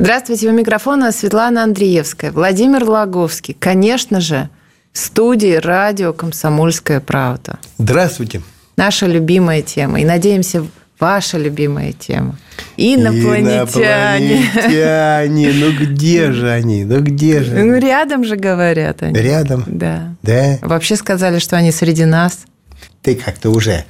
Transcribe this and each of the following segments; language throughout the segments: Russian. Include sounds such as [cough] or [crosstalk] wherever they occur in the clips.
Здравствуйте, у микрофона Светлана Андреевская, Владимир Лаговский. Конечно же, в студии радио «Комсомольская правда». Здравствуйте. Наша любимая тема. И, надеемся, ваша любимая тема. Инопланетяне. Инопланетяне. Ну где же они? Ну где же? Ну рядом же говорят они. Рядом? Да. Да? Вообще сказали, что они среди нас. Ты как-то уже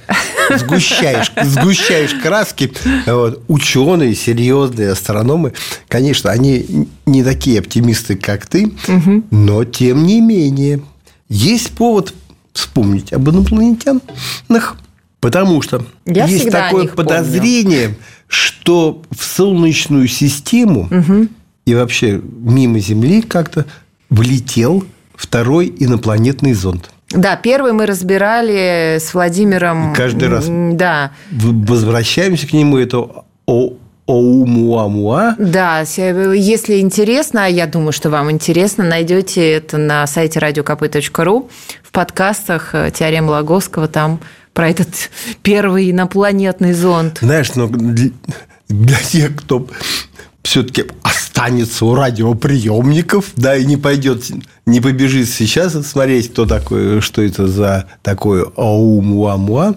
сгущаешь, сгущаешь краски. Вот. Ученые, серьезные астрономы, конечно, они не такие оптимисты, как ты, угу. но тем не менее есть повод вспомнить об инопланетянах, потому что Я есть такое подозрение, помню. что в Солнечную систему угу. и вообще мимо Земли как-то влетел второй инопланетный зонд. Да, первый мы разбирали с Владимиром. И каждый раз да. возвращаемся к нему. Это о Оумуамуа. Да, если интересно, а я думаю, что вам интересно, найдете это на сайте radiokp.ru в подкастах э, Теорема Лаговского, там про этот [laughs] первый инопланетный зонд. Знаешь, но для тех, кто все-таки останется у радиоприемников, да, и не пойдет, не побежит сейчас смотреть, кто такой, что это за такое Аумуамуа,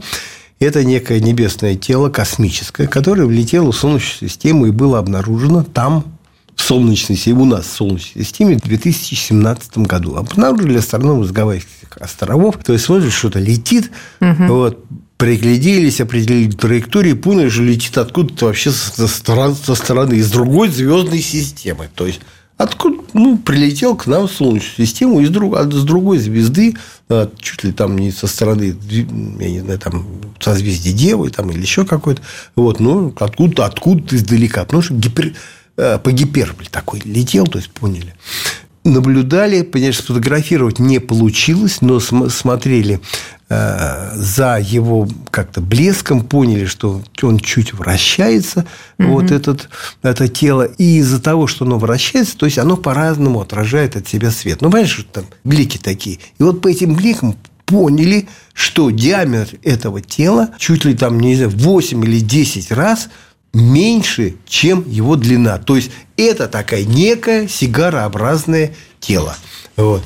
это некое небесное тело космическое, которое влетело в Солнечную систему и было обнаружено там, в Солнечной системе, у нас в Солнечной системе в 2017 году. Обнаружили астрономы с Гавайских островов. То есть, смотришь, что-то летит, угу. вот, пригляделись, определили траекторию, поняли, что летит откуда-то вообще со стороны, со стороны, из другой звездной системы. То есть, откуда, ну, прилетел к нам в Солнечную систему из друг, с другой звезды, чуть ли там не со стороны, я не знаю, там, созвездия Девы там, или еще какой-то. Вот, ну, откуда-то, откуда-то издалека. Потому что гипер, э, по гиперболе такой летел, то есть, поняли наблюдали, понимаешь, сфотографировать не получилось, но смотрели э, за его как-то блеском, поняли, что он чуть вращается, угу. вот этот, это тело, и из-за того, что оно вращается, то есть оно по-разному отражает от себя свет. Ну, понимаешь, что там блики такие. И вот по этим бликам поняли, что диаметр этого тела чуть ли там, не знаю, 8 или 10 раз меньше, чем его длина. То есть это такая некая сигарообразное тело. Вот.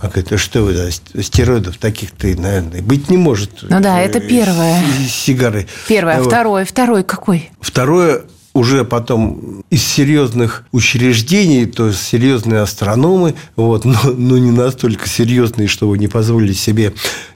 А это что вы, да, стероидов таких-то, наверное, быть не может. Ну да, это первое. Сигары. Первое. Вот. Второе. Второй какой? Второе уже потом из серьезных учреждений, то есть серьезные астрономы, вот, но, но не настолько серьезные, чтобы не позволили себе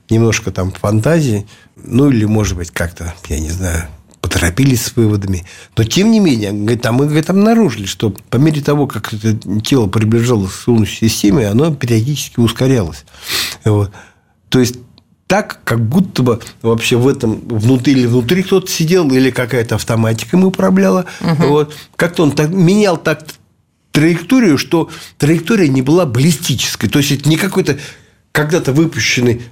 немножко там фантазии, ну или, может быть, как-то, я не знаю, поторопились с выводами. Но, тем не менее, говорит, а мы говорит, обнаружили, что по мере того, как это тело приближалось к Солнечной системе, оно периодически ускорялось. Вот. То есть, так, как будто бы вообще в этом внутри или внутри кто-то сидел, или какая-то автоматика ему управляла. Угу. Вот. Как-то он так, менял так траекторию, что траектория не была баллистической. То есть, это не какой-то когда-то выпущенный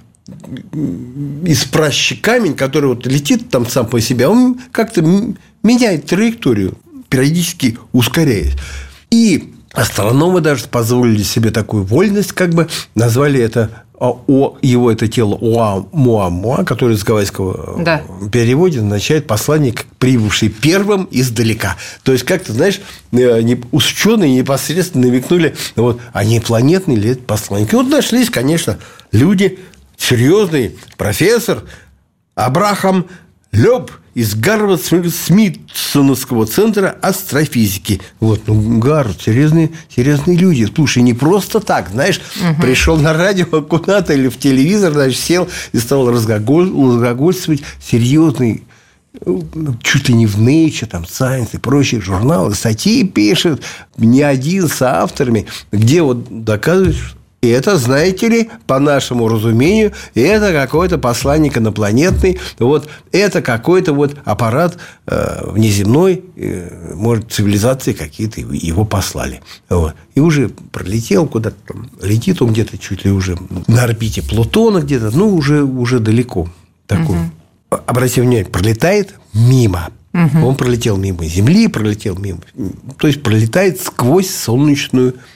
из пращи камень, который вот летит там сам по себе, он как-то меняет траекторию, периодически ускоряясь. И астрономы даже позволили себе такую вольность, как бы назвали это о, его это тело Оамуамуа, которое с гавайского да. переводе означает посланник, прибывший первым издалека. То есть, как-то, знаешь, э, ученые непосредственно намекнули, вот, а не планетный ли это посланник. И вот нашлись, конечно, люди, серьезный профессор Абрахам Леб из Гарвард-Смитсоновского центра астрофизики. Вот, ну, Гарвард, серьезные, серьезные люди. Слушай, не просто так, знаешь, угу. пришел на радио [laughs] куда-то или в телевизор, значит, сел и стал разглагольствовать серьезный ну, чуть ли не в Nature, там, Science и прочие журналы, статьи пишет, не один с авторами, где вот доказывает, И это, знаете ли, по нашему разумению, это какой-то посланник инопланетный, вот это какой-то вот аппарат э, внеземной, э, может, цивилизации какие-то его послали. Вот. И уже пролетел куда-то там, летит он где-то чуть ли уже на орбите Плутона где-то, ну, уже, уже далеко такой. Угу. Обратите внимание, пролетает мимо. Угу. Он пролетел мимо Земли, пролетел мимо... То есть, пролетает сквозь солнечную систему.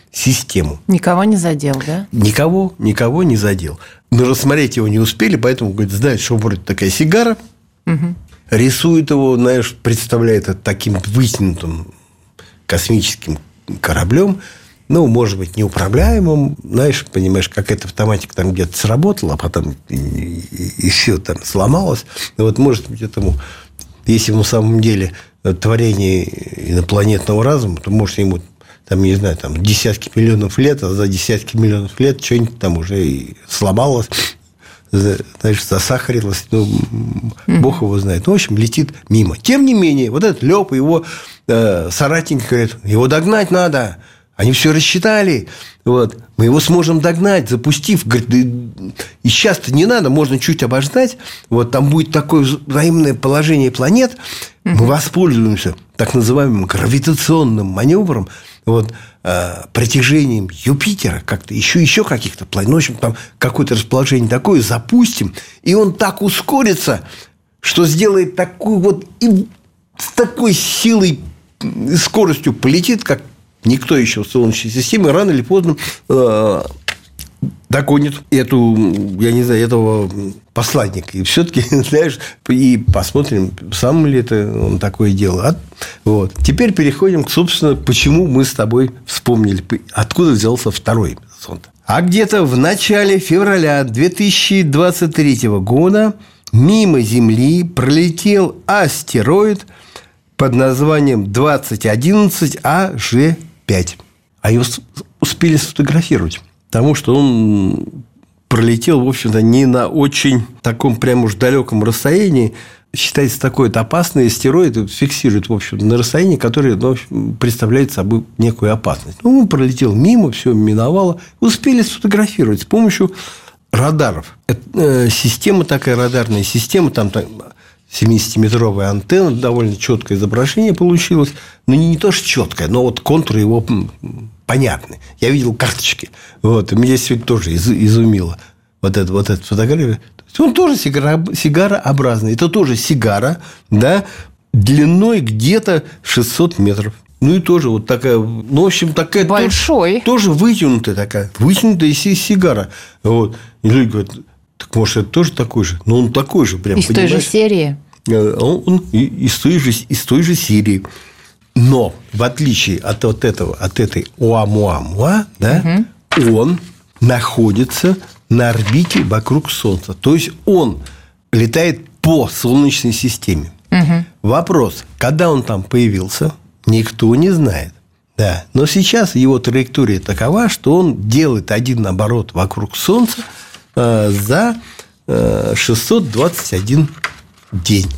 Никого не задел, да? Никого, никого не задел. Но рассмотреть его не успели, поэтому, говорит, знает, что вроде такая сигара. Угу. Рисует его, знаешь, представляет это таким вытянутым космическим кораблем. Ну, может быть, неуправляемым. Знаешь, понимаешь, как эта автоматика там где-то сработала, а потом и, и, и все там сломалось. Ну, вот, может быть, этому, если на самом деле творение инопланетного разума, то, может, ему там, не знаю, там десятки миллионов лет, а за десятки миллионов лет что-нибудь там уже и сломалось, значит, засахарилось, ну, бог его знает. Ну, в общем, летит мимо. Тем не менее, вот этот Леп, его э, соратники говорят, его догнать надо, они все рассчитали. Вот. Мы его сможем догнать, запустив. Говорит, и сейчас-то не надо, можно чуть обождать. Вот там будет такое взаимное положение планет. Мы воспользуемся так называемым гравитационным маневром, вот, э, притяжением Юпитера, как-то еще, еще каких-то планет. Ну, в общем, там какое-то расположение такое запустим, и он так ускорится, что сделает такую вот и с такой силой скоростью полетит, как никто еще в Солнечной системе, рано или поздно э, догонит эту, я не знаю, этого посланника. И все-таки, [laughs] знаешь, и посмотрим, сам ли это он такое делает. Вот. Теперь переходим к, собственно, почему мы с тобой вспомнили, откуда взялся второй зонд. А где-то в начале февраля 2023 года мимо Земли пролетел астероид под названием 2011 АЖ5. А его успели сфотографировать. Потому что он пролетел, в общем-то, не на очень таком прям уж далеком расстоянии. Считается такой это опасный астероид, фиксирует, в общем на расстоянии, которое ну, представляет собой некую опасность. Ну, он пролетел мимо, все миновало. Успели сфотографировать с помощью радаров. Это, э, система такая, радарная система, там, там 70-метровая антенна, довольно четкое изображение получилось. Ну, не, не то, что четкое, но вот контуры его понятны. Я видел карточки. Вот. Меня сегодня тоже из, изумило. Вот это, вот эта фотография. Он тоже сигара, сигарообразный. Это тоже сигара, да, длиной где-то 600 метров. Ну, и тоже вот такая, ну, в общем, такая... Большой. Тоже, тоже вытянутая такая. Вытянутая сигара. Вот. И люди говорят, так может, это тоже такой же? Ну, он такой же прям, Из понимаешь? той же серии? Э, он, из, той же, из той же серии. Но, в отличие от вот этого, от этой Оамуамуа, да, угу. он находится на орбите вокруг Солнца. То есть, он летает по Солнечной системе. Угу. Вопрос, когда он там появился, никто не знает. Да. Но сейчас его траектория такова, что он делает один оборот вокруг Солнца э, за э, 621 день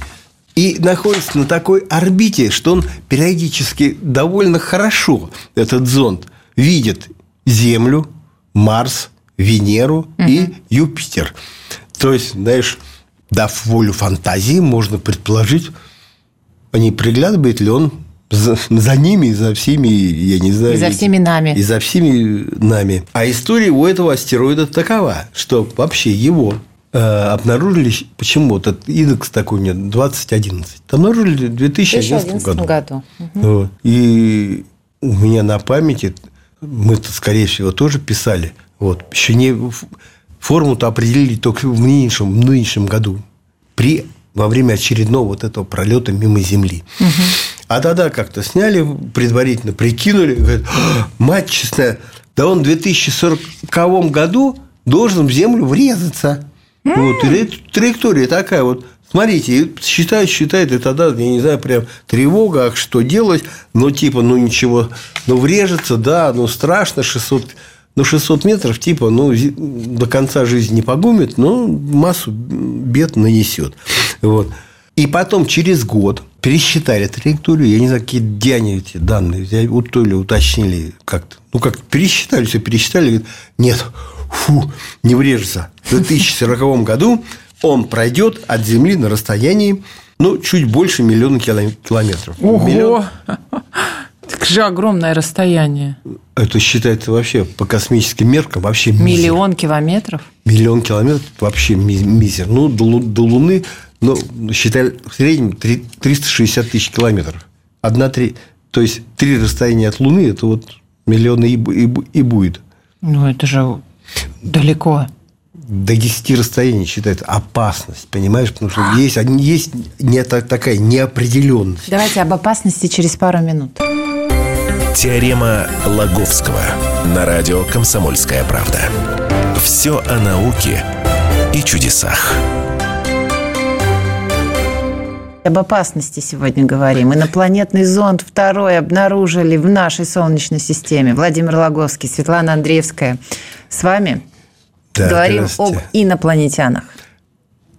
и находится на такой орбите, что он периодически довольно хорошо, этот зонд, видит Землю, Марс, Венеру угу. и Юпитер. То есть, знаешь, дав волю фантазии, можно предположить, а не приглядывает ли он за, за ними, за всеми, я не знаю. И за всеми нами. И за всеми нами. А история у этого астероида такова, что вообще его обнаружили, почему вот этот индекс такой нет, 2011. Обнаружили в 2011, 2011 году. году. Угу. Вот. И у меня на памяти, мы-то, скорее всего, тоже писали, вот, еще не форму-то определили только в нынешнем, в нынешнем году, при, во время очередного вот этого пролета мимо Земли. Угу. А тогда как-то сняли, предварительно прикинули, говорят, «А, мать честная, да он в 2040 году должен в Землю врезаться. Вот, и траектория такая вот. Смотрите, считают, считают, и тогда, я не знаю, прям тревога, ах, что делать, но типа, ну ничего, ну врежется, да, ну страшно, 600, ну 600 метров, типа, ну до конца жизни не погумит, но массу бед нанесет. Вот. И потом через год, пересчитали траекторию, я не знаю, какие где они эти данные взяли, вот то ли уточнили как-то. Ну, как пересчитали, все пересчитали, говорят, нет, фу, не врежется. В 2040 году он пройдет от Земли на расстоянии, ну, чуть больше миллиона километров. Ого! Миллион, Так же огромное расстояние. это считается вообще по космическим меркам вообще мизер. Миллион километров? Миллион километров вообще ми- мизер. Ну, до, Лу- до Луны, ну, считай, в среднем три- 360 тысяч километров. Одна три, то есть три расстояния от Луны, это вот миллионы и, и, и будет. Ну, это же далеко. До 10 расстояний считается опасность, понимаешь? Потому что есть, есть не, та- такая неопределенность. Давайте об опасности через пару минут. Теорема Лаговского на радио «Комсомольская правда». Все о науке и чудесах. Об опасности сегодня говорим. Инопланетный зонд второй обнаружили в нашей Солнечной системе. Владимир Логовский, Светлана Андреевская. С вами Да, говорим об инопланетянах.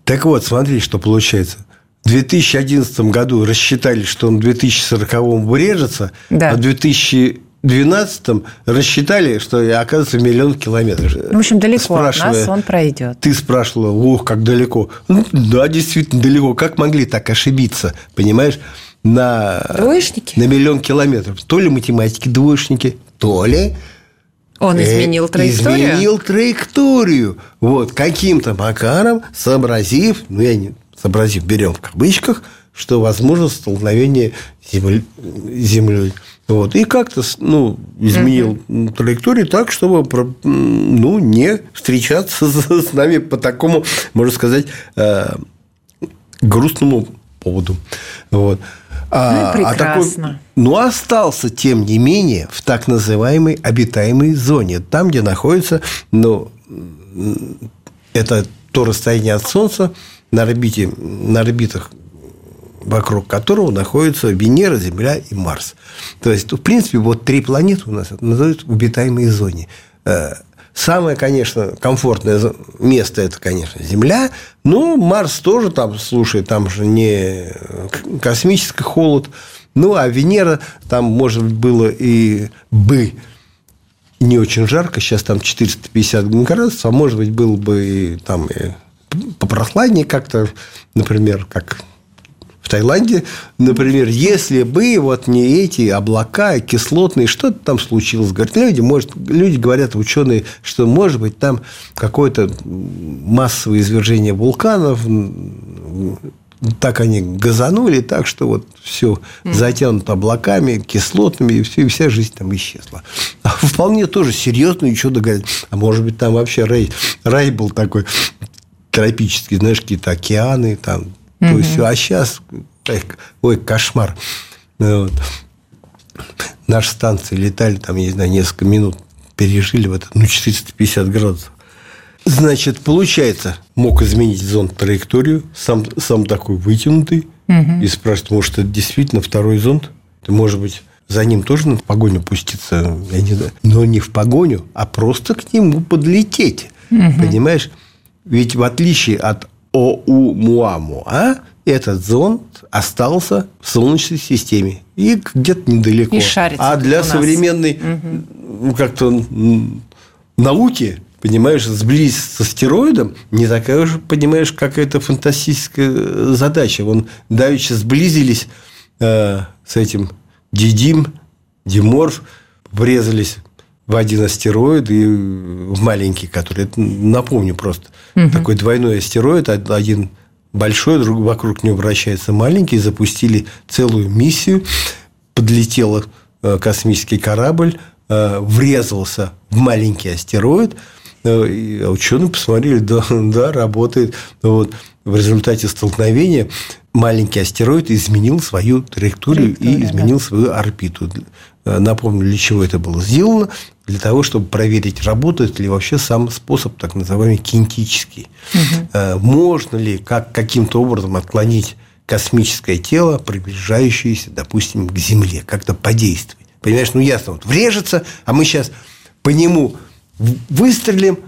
Так вот, смотри, что получается. В 2011 году рассчитали, что он в 2040 врежется, Да. а в 2012 рассчитали, что оказывается миллион километров. В общем, далеко от нас он пройдет. Ты спрашивала, ох, как далеко. Ну, да, действительно далеко. Как могли так ошибиться, понимаешь, на, Двоечники? на миллион километров? То ли математики двоечники, то ли Он э, изменил траекторию? Изменил траекторию. Вот, каким-то макаром сообразив, ну, я не сообразив, берем в кавычках, что возможно столкновение с землей. Вот. И как-то ну, изменил траекторию так, чтобы ну, не встречаться с, нами по такому, можно сказать, э, грустному поводу. Вот. Ну и прекрасно. но остался, тем не менее, в так называемой обитаемой зоне, там, где находится, ну, это то расстояние от Солнца на орбите, на орбитах вокруг которого находятся Венера, Земля и Марс. То есть, в принципе, вот три планеты у нас называют в обитаемой зоне. Э, Самое, конечно, комфортное место – это, конечно, Земля. Ну, Марс тоже там, слушай, там же не к- космический холод. Ну, а Венера, там, может было и бы не очень жарко, сейчас там 450 градусов, а может быть, было бы и там и попрохладнее как-то, например, как в Таиланде, например, если бы вот не эти облака кислотные, что-то там случилось. Говорят, люди, может, люди говорят, ученые, что может быть там какое-то массовое извержение вулканов, так они газанули, так что вот все затянуто облаками, кислотными, и, все, и вся жизнь там исчезла. А [laughs] вполне тоже серьезно еще говорят, а может быть там вообще рай, рай был такой тропический, знаешь, какие-то океаны там, то есть а сейчас, ой, кошмар. Ну, Вот. Наши станции летали, там, я не знаю, несколько минут пережили в это, ну, 450 градусов. Значит, получается, мог изменить зонд траекторию, сам, сам такой вытянутый, и спрашивает, может, это действительно второй зонд? Ты, может быть, за ним тоже надо в погоню пуститься, я не знаю. Но не в погоню, а просто к нему подлететь. Понимаешь? Ведь в отличие от Оумуамуа, этот зонд остался в Солнечной системе и где-то недалеко. И шарится а для современной ну, как-то науки, понимаешь, сблизиться с астероидом не такая уж, понимаешь, какая-то фантастическая задача. Вон давеча сблизились э, с этим Дидим, Диморф, врезались в один астероид и в маленький, который, это, напомню просто, такой двойной астероид, од- один большой, друг, вокруг него вращается маленький, запустили целую миссию, подлетел э, космический корабль, э, врезался в маленький астероид, э, и ученые посмотрели, да, [laughs] да, работает. Вот. В результате столкновения маленький астероид изменил свою траекторию, и Траекторию, да. изменил свою орбиту. Напомню, для чего это было сделано. Для того, чтобы проверить, работает ли вообще сам способ, так называемый кинетический. Э, Можно ли как, каким-то образом отклонить космическое тело, приближающееся, допустим, к Земле, как-то подействовать. Понимаешь, ну ясно, вот врежется, а мы сейчас по нему выстрелим,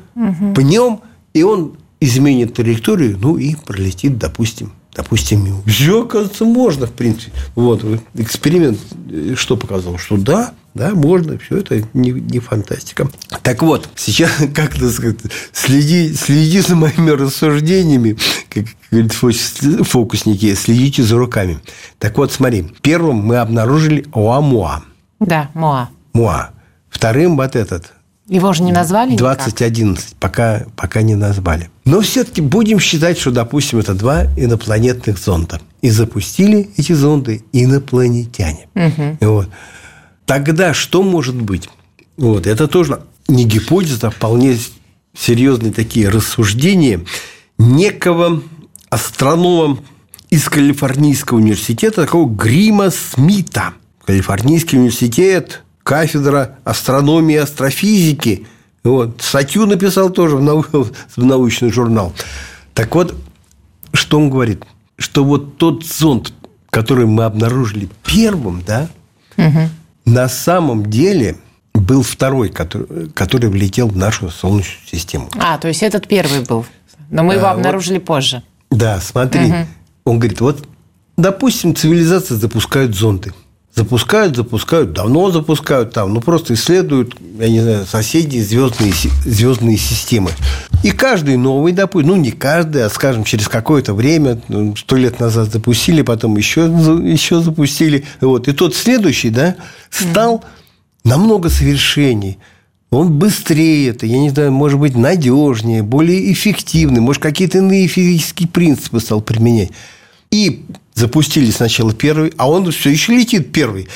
пнем, и он изменит траекторию, ну и пролетит, допустим, допустим, мимо. Все, оказывается, можно, в принципе. Вот, эксперимент э, что показал? Что да, да, можно, все это не, не фантастика. Так вот, сейчас, [laughs] как это сказать, следи, следи за моими рассуждениями, как говорят фокусники, следите за руками. Так вот, смотри, первым мы обнаружили Оамуа. Да, Моа. Муа. Вторым вот этот. Его же не назвали 2011. Пока, пока не назвали. Но все-таки будем считать, что, допустим, это два инопланетных зонда. И запустили эти зонды инопланетяне. Угу. Вот. Тогда что может быть? Вот. Это тоже не гипотеза, а вполне серьезные такие рассуждения некого астронома из Калифорнийского университета, такого Грима Смита. Калифорнийский университет, кафедра астрономии и астрофизики. Вот. Статью написал тоже в, нау... [laughs] в научный журнал. Так вот, что он говорит? Что вот тот зонд, который мы обнаружили первым, да, угу на самом деле был второй, который, который влетел в нашу Солнечную систему. А, то есть этот первый был. Но мы его а, обнаружили вот, позже. Да, смотри. Угу. Он говорит, вот, допустим, цивилизации запускают зонды. Запускают, запускают, давно запускают там, ну просто исследуют, я не знаю, соседние звездные, звездные системы. И каждый новый, допустим, ну не каждый, а скажем, через какое-то время, ну, сто лет назад запустили, потом еще, еще запустили. Вот. И тот следующий, да, стал намного совершенней. Он быстрее, это, я не знаю, может быть, надежнее, более эффективный, может, какие-то иные физические принципы стал применять. И запустили сначала первый, а он все еще летит первый.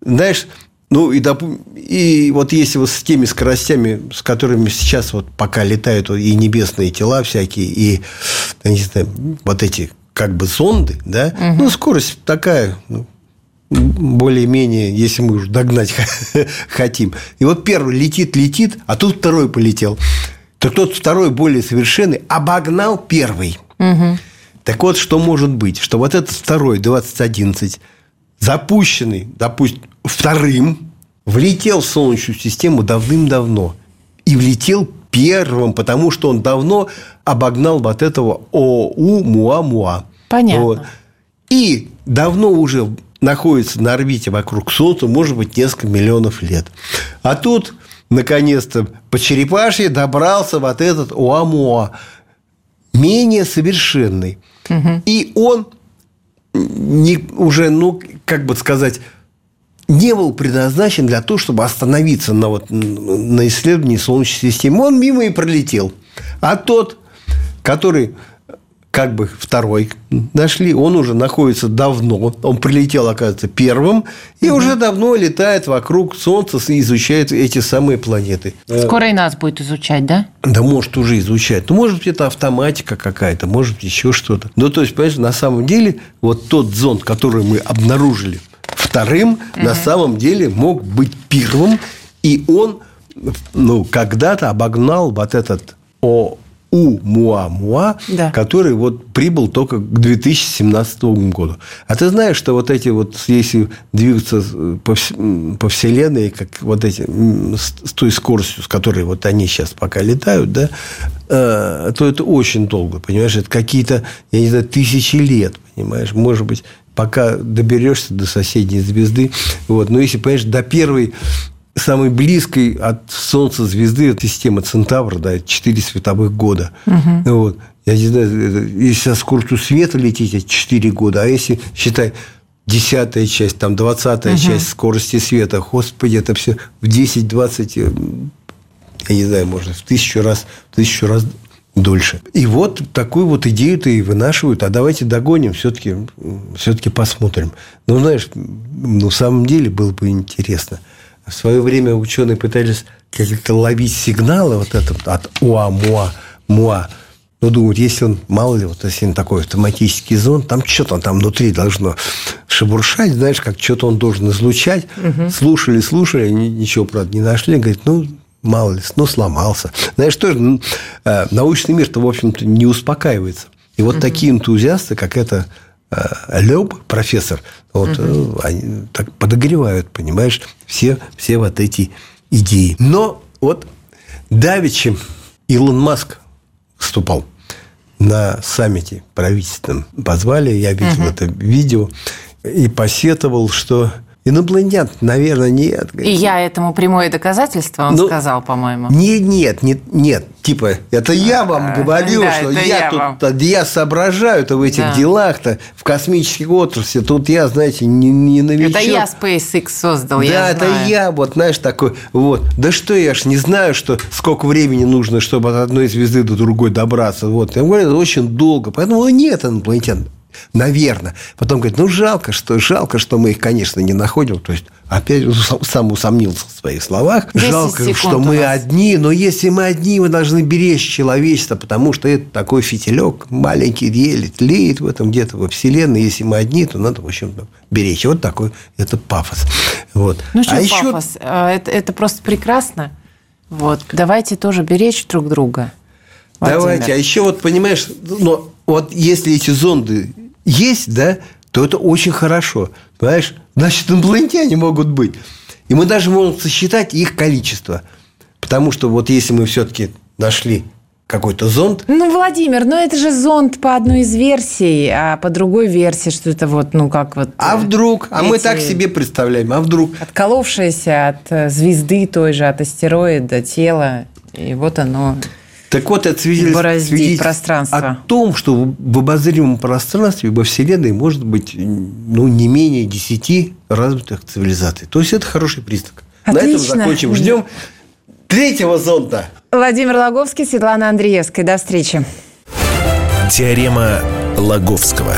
Знаешь, ну, и, доп... и вот если вот с теми скоростями, с которыми сейчас вот пока летают и небесные тела всякие, и, я не знаю, вот эти как бы зонды, да, угу. ну, скорость такая, ну, более-менее, если мы уже догнать [laughs] хотим. И вот первый летит, летит, а тут второй полетел. Так тот второй более совершенный обогнал первый. Угу. Так вот, что может быть? Что вот этот второй, 2011, запущенный, допустим, вторым, влетел в Солнечную систему давным-давно. И влетел первым, потому что он давно обогнал вот этого ОУ Муа-Муа. Понятно. Вот. И давно уже находится на орбите вокруг Солнца, может быть, несколько миллионов лет. А тут, наконец-то, по черепашье добрался вот этот Оамуа, менее совершенный. Угу. И он не, уже, ну, как бы сказать, не был предназначен для того, чтобы остановиться на, вот, на исследовании Солнечной системы. Он мимо и пролетел. А тот, который как бы второй нашли, он уже находится давно, он прилетел, оказывается, первым, и угу. уже давно летает вокруг Солнца и изучает эти самые планеты. Скоро и нас будет изучать, да? Да, может уже изучать. Ну, может быть, это автоматика какая-то, может быть, еще что-то. Ну, то есть, понимаешь, на самом деле, вот тот зонд, который мы обнаружили вторым, угу. на самом деле мог быть первым, и он ну, когда-то обогнал вот этот О у Муа-Муа, да. который вот прибыл только к 2017 году. А ты знаешь, что вот эти вот, если двигаться по, по Вселенной, как вот эти, с той скоростью, с которой вот они сейчас пока летают, да, э, то это очень долго, понимаешь? Это какие-то, я не знаю, тысячи лет, понимаешь? Может быть, пока доберешься до соседней звезды. Вот. Но если, понимаешь, до первой самой близкой от Солнца звезды это система Центавра, да, 4 световых года. Угу. Вот. Я не знаю, если со скоростью света лететь, это 4 года, а если считай десятая часть, там двадцатая угу. часть скорости света, господи, это все в 10-20, э, я не знаю, может, в тысячу раз, в тысячу раз дольше. И вот такую вот идею-то и вынашивают. А давайте догоним, все-таки все посмотрим. Ну, знаешь, ну, в самом деле было бы интересно – в свое время ученые пытались как-то ловить сигналы вот это от уа, муа, муа. Ну, думают, если он, мало ли, вот если он такой автоматический зонд, там что-то там внутри должно шебуршать, знаешь, как что-то он должен излучать. Угу. Слушали, слушали, ничего, правда, не нашли. Говорит, ну, мало ли, ну, сломался. Знаешь, тоже э, научный мир-то, в общем-то, не успокаивается. И вот угу. такие энтузиасты, как это Леб, профессор, вот, угу. они так подогревают, понимаешь, все, все вот эти идеи. Но вот Давичи Илон Маск вступал. на саммите правительственном позвали, я видел это видео, и посетовал, что Инопланетян, наверное, нет. И я этому прямое доказательство, он ну, сказал, по-моему. Нет, нет, нет, нет. Типа, это я вам говорю, да, что я, я тут, вам. я соображаю-то в этих да. делах-то, в космической отрасли. Тут я, знаете, не, не новичок. Это я SpaceX создал, да, я это знаю. я, вот, знаешь, такой, вот. Да что, я ж не знаю, что сколько времени нужно, чтобы от одной звезды до другой добраться. Вот. Я говорю, это очень долго. Поэтому нет инопланетян. Наверное. Потом говорит, ну, жалко, что жалко, что мы их, конечно, не находим. То есть, опять сам усомнился в своих словах. Жалко, что мы одни, но если мы одни, мы должны беречь человечество, потому что это такой фитилек маленький, еле тлеет в этом где-то во Вселенной. Если мы одни, то надо, в общем, беречь. Вот такой это пафос. Вот. Ну, что а пафос? Еще... А, это, это просто прекрасно. Вот. Давайте тоже беречь друг друга. Владимир. Давайте. А еще вот, понимаешь, но вот если эти зонды есть, да, то это очень хорошо. Понимаешь? Значит, инопланетяне могут быть. И мы даже можем сосчитать их количество. Потому что вот если мы все-таки нашли какой-то зонд. Ну, Владимир, ну это же зонд по одной из версий, а по другой версии, что это вот, ну как вот... А вдруг? А мы так себе представляем, а вдруг? Отколовшееся от э, звезды той же, от астероида тело, и вот оно так вот, это свидетельствует пространство. о том, что в обозримом пространстве во Вселенной может быть ну, не менее 10 развитых цивилизаций. То есть, это хороший признак. Отлично. На этом закончим. Ждем третьего зонда. Владимир Логовский, Светлана Андреевская. До встречи. Теорема Лаговского.